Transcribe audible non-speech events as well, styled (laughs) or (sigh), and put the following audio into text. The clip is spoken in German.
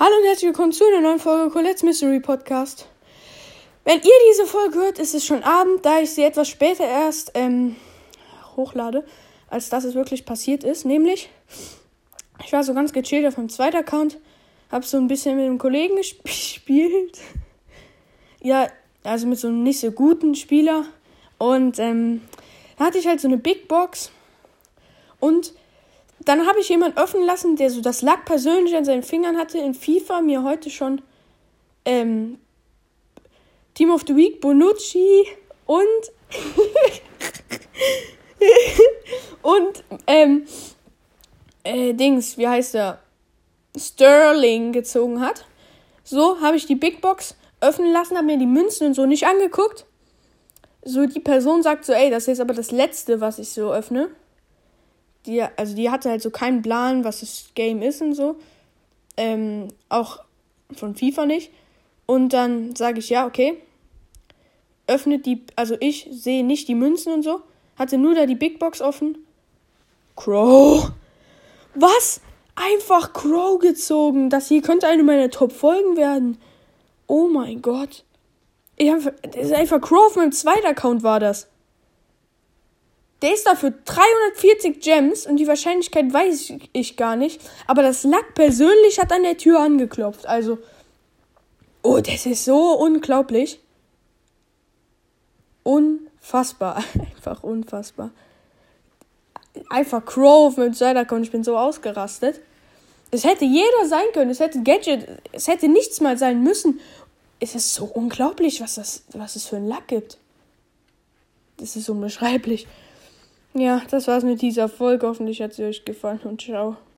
Hallo und herzlich willkommen zu einer neuen Folge Colette's Mystery Podcast. Wenn ihr diese Folge hört, ist es schon Abend, da ich sie etwas später erst ähm, hochlade, als dass es wirklich passiert ist. Nämlich, ich war so ganz gechillt auf meinem zweiten Account, hab so ein bisschen mit einem Kollegen (laughs) gespielt. ja, also mit so einem nicht so guten Spieler. Und ähm, da hatte ich halt so eine Big Box und dann habe ich jemanden öffnen lassen, der so das Lack persönlich an seinen Fingern hatte in FIFA, mir heute schon ähm, Team of the Week, Bonucci und (laughs) und ähm, äh, Dings, wie heißt er? Sterling gezogen hat. So habe ich die Big Box öffnen lassen, habe mir die Münzen und so nicht angeguckt. So die Person sagt so, ey, das ist jetzt aber das letzte, was ich so öffne die, also die hatte halt so keinen Plan, was das Game ist und so. Ähm, auch von FIFA nicht. Und dann sage ich, ja, okay. Öffnet die, also ich sehe nicht die Münzen und so. Hatte nur da die Big Box offen. Crow. Was? Einfach Crow gezogen. Das hier könnte eine meiner Top-Folgen werden. Oh mein Gott. Ich hab, das ist einfach Crow auf meinem zweiten Account war das. Der ist dafür 340 Gems und die Wahrscheinlichkeit weiß ich gar nicht. Aber das Lack persönlich hat an der Tür angeklopft. Also, oh, das ist so unglaublich. Unfassbar. (laughs) Einfach unfassbar. Einfach Crow mit Cybercon. Ich bin so ausgerastet. Es hätte jeder sein können. Es hätte Gadget. Es hätte nichts mal sein müssen. Es ist so unglaublich, was, das, was es für ein Lack gibt. Das ist unbeschreiblich. Ja, das war's mit dieser Folge. Hoffentlich hat sie euch gefallen und ciao.